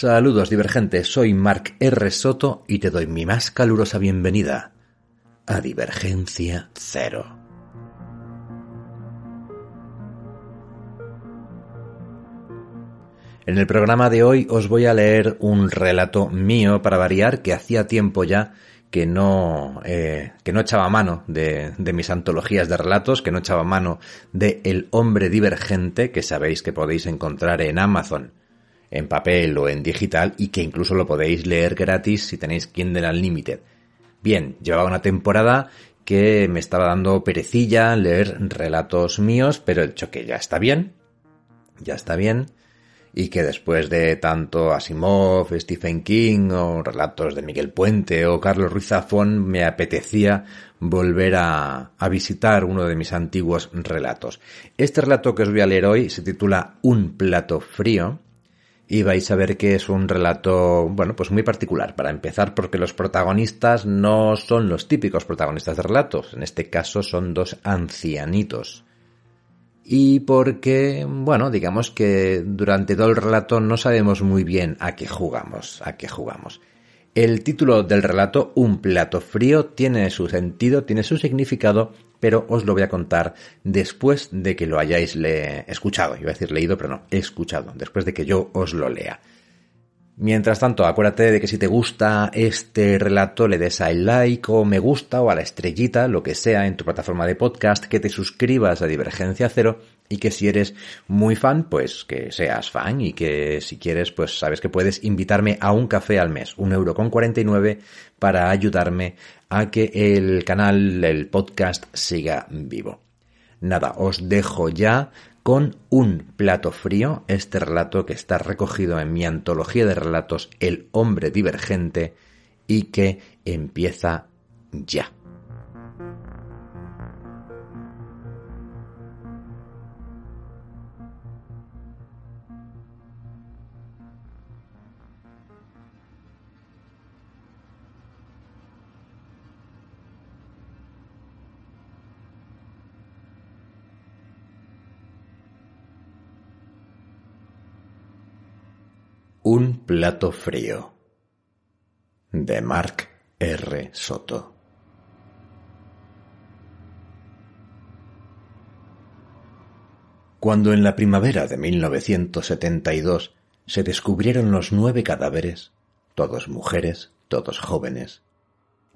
Saludos divergentes, soy Mark R. Soto y te doy mi más calurosa bienvenida a Divergencia Cero. En el programa de hoy os voy a leer un relato mío para variar que hacía tiempo ya que no, eh, que no echaba mano de, mis antologías de relatos, que no echaba mano de El hombre divergente, que sabéis que podéis encontrar en Amazon en papel o en digital y que incluso lo podéis leer gratis si tenéis Kindle Unlimited. Bien, llevaba una temporada que me estaba dando perecilla leer relatos míos, pero el choque ya está bien, ya está bien, y que después de tanto Asimov, Stephen King o relatos de Miguel Puente o Carlos Ruiz Zafón, me apetecía volver a, a visitar uno de mis antiguos relatos. Este relato que os voy a leer hoy se titula Un plato frío y vais a ver que es un relato, bueno, pues muy particular. Para empezar, porque los protagonistas no son los típicos protagonistas de relatos. En este caso son dos ancianitos. Y porque, bueno, digamos que durante todo el relato no sabemos muy bien a qué jugamos, a qué jugamos. El título del relato, Un plato frío, tiene su sentido, tiene su significado, pero os lo voy a contar después de que lo hayáis le escuchado. Iba a decir leído, pero no, escuchado, después de que yo os lo lea. Mientras tanto, acuérdate de que si te gusta este relato, le des al like o me gusta o a la estrellita, lo que sea, en tu plataforma de podcast, que te suscribas a Divergencia Cero y que si eres muy fan, pues que seas fan y que si quieres, pues sabes que puedes invitarme a un café al mes, un euro con 49 para ayudarme a que el canal, el podcast siga vivo. Nada, os dejo ya con un plato frío, este relato que está recogido en mi antología de relatos El hombre divergente y que empieza ya. Un plato frío de Mark R. Soto. Cuando en la primavera de 1972 se descubrieron los nueve cadáveres, todos mujeres, todos jóvenes,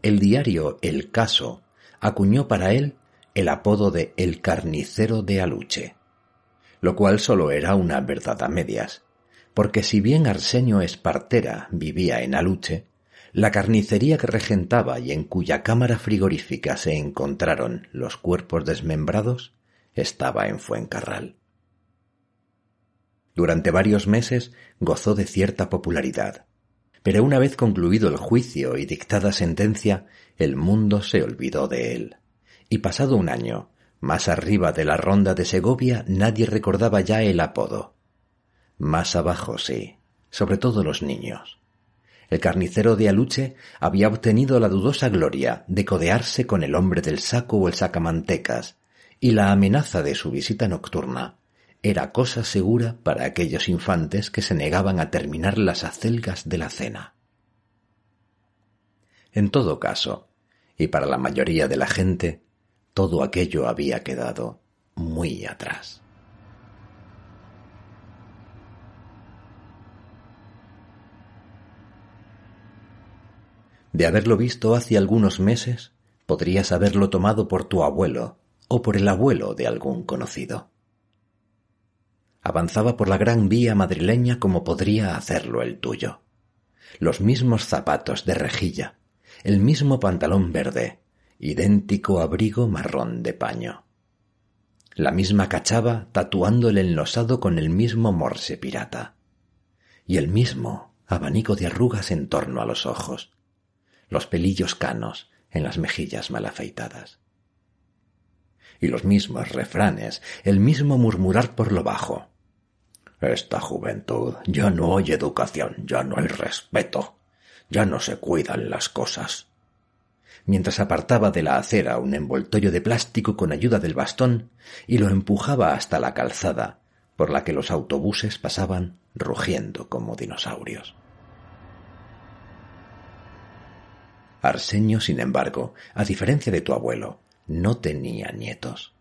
el diario El Caso acuñó para él el apodo de El Carnicero de Aluche, lo cual solo era una verdad a medias porque si bien Arsenio Espartera vivía en Aluche, la carnicería que regentaba y en cuya cámara frigorífica se encontraron los cuerpos desmembrados estaba en Fuencarral. Durante varios meses gozó de cierta popularidad, pero una vez concluido el juicio y dictada sentencia, el mundo se olvidó de él. Y pasado un año, más arriba de la ronda de Segovia, nadie recordaba ya el apodo, más abajo, sí, sobre todo los niños. El carnicero de Aluche había obtenido la dudosa gloria de codearse con el hombre del saco o el sacamantecas, y la amenaza de su visita nocturna era cosa segura para aquellos infantes que se negaban a terminar las acelgas de la cena. En todo caso, y para la mayoría de la gente, todo aquello había quedado muy atrás. De haberlo visto hace algunos meses, podrías haberlo tomado por tu abuelo o por el abuelo de algún conocido. Avanzaba por la gran vía madrileña como podría hacerlo el tuyo. Los mismos zapatos de rejilla, el mismo pantalón verde, idéntico abrigo marrón de paño. La misma cachava tatuando el enlosado con el mismo morse pirata. Y el mismo abanico de arrugas en torno a los ojos. Los pelillos canos en las mejillas mal afeitadas. Y los mismos refranes, el mismo murmurar por lo bajo. Esta juventud ya no hay educación, ya no hay respeto, ya no se cuidan las cosas mientras apartaba de la acera un envoltorio de plástico con ayuda del bastón y lo empujaba hasta la calzada por la que los autobuses pasaban rugiendo como dinosaurios. Arsenio, sin embargo, a diferencia de tu abuelo, no tenía nietos.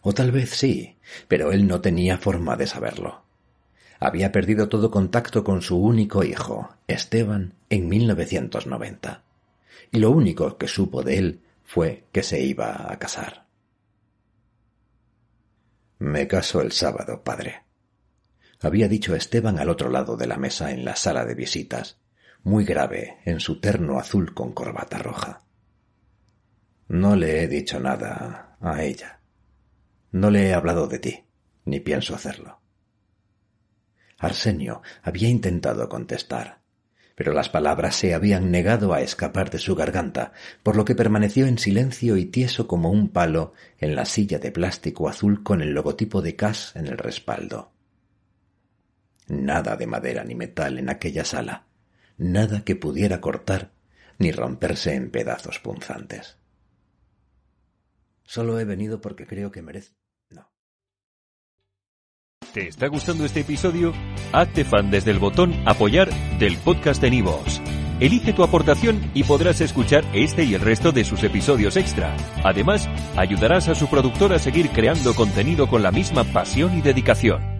O tal vez sí, pero él no tenía forma de saberlo. Había perdido todo contacto con su único hijo, Esteban, en 1990 y lo único que supo de él fue que se iba a casar. Me caso el sábado, padre. Había dicho Esteban al otro lado de la mesa en la sala de visitas, muy grave en su terno azul con corbata roja. No le he dicho nada a ella. No le he hablado de ti, ni pienso hacerlo. Arsenio había intentado contestar, pero las palabras se habían negado a escapar de su garganta, por lo que permaneció en silencio y tieso como un palo en la silla de plástico azul con el logotipo de Cass en el respaldo. Nada de madera ni metal en aquella sala, nada que pudiera cortar ni romperse en pedazos punzantes. Solo he venido porque creo que merece. No. ¿Te está gustando este episodio? Hazte fan desde el botón Apoyar del podcast de Nivos. Elige tu aportación y podrás escuchar este y el resto de sus episodios extra. Además, ayudarás a su productor a seguir creando contenido con la misma pasión y dedicación.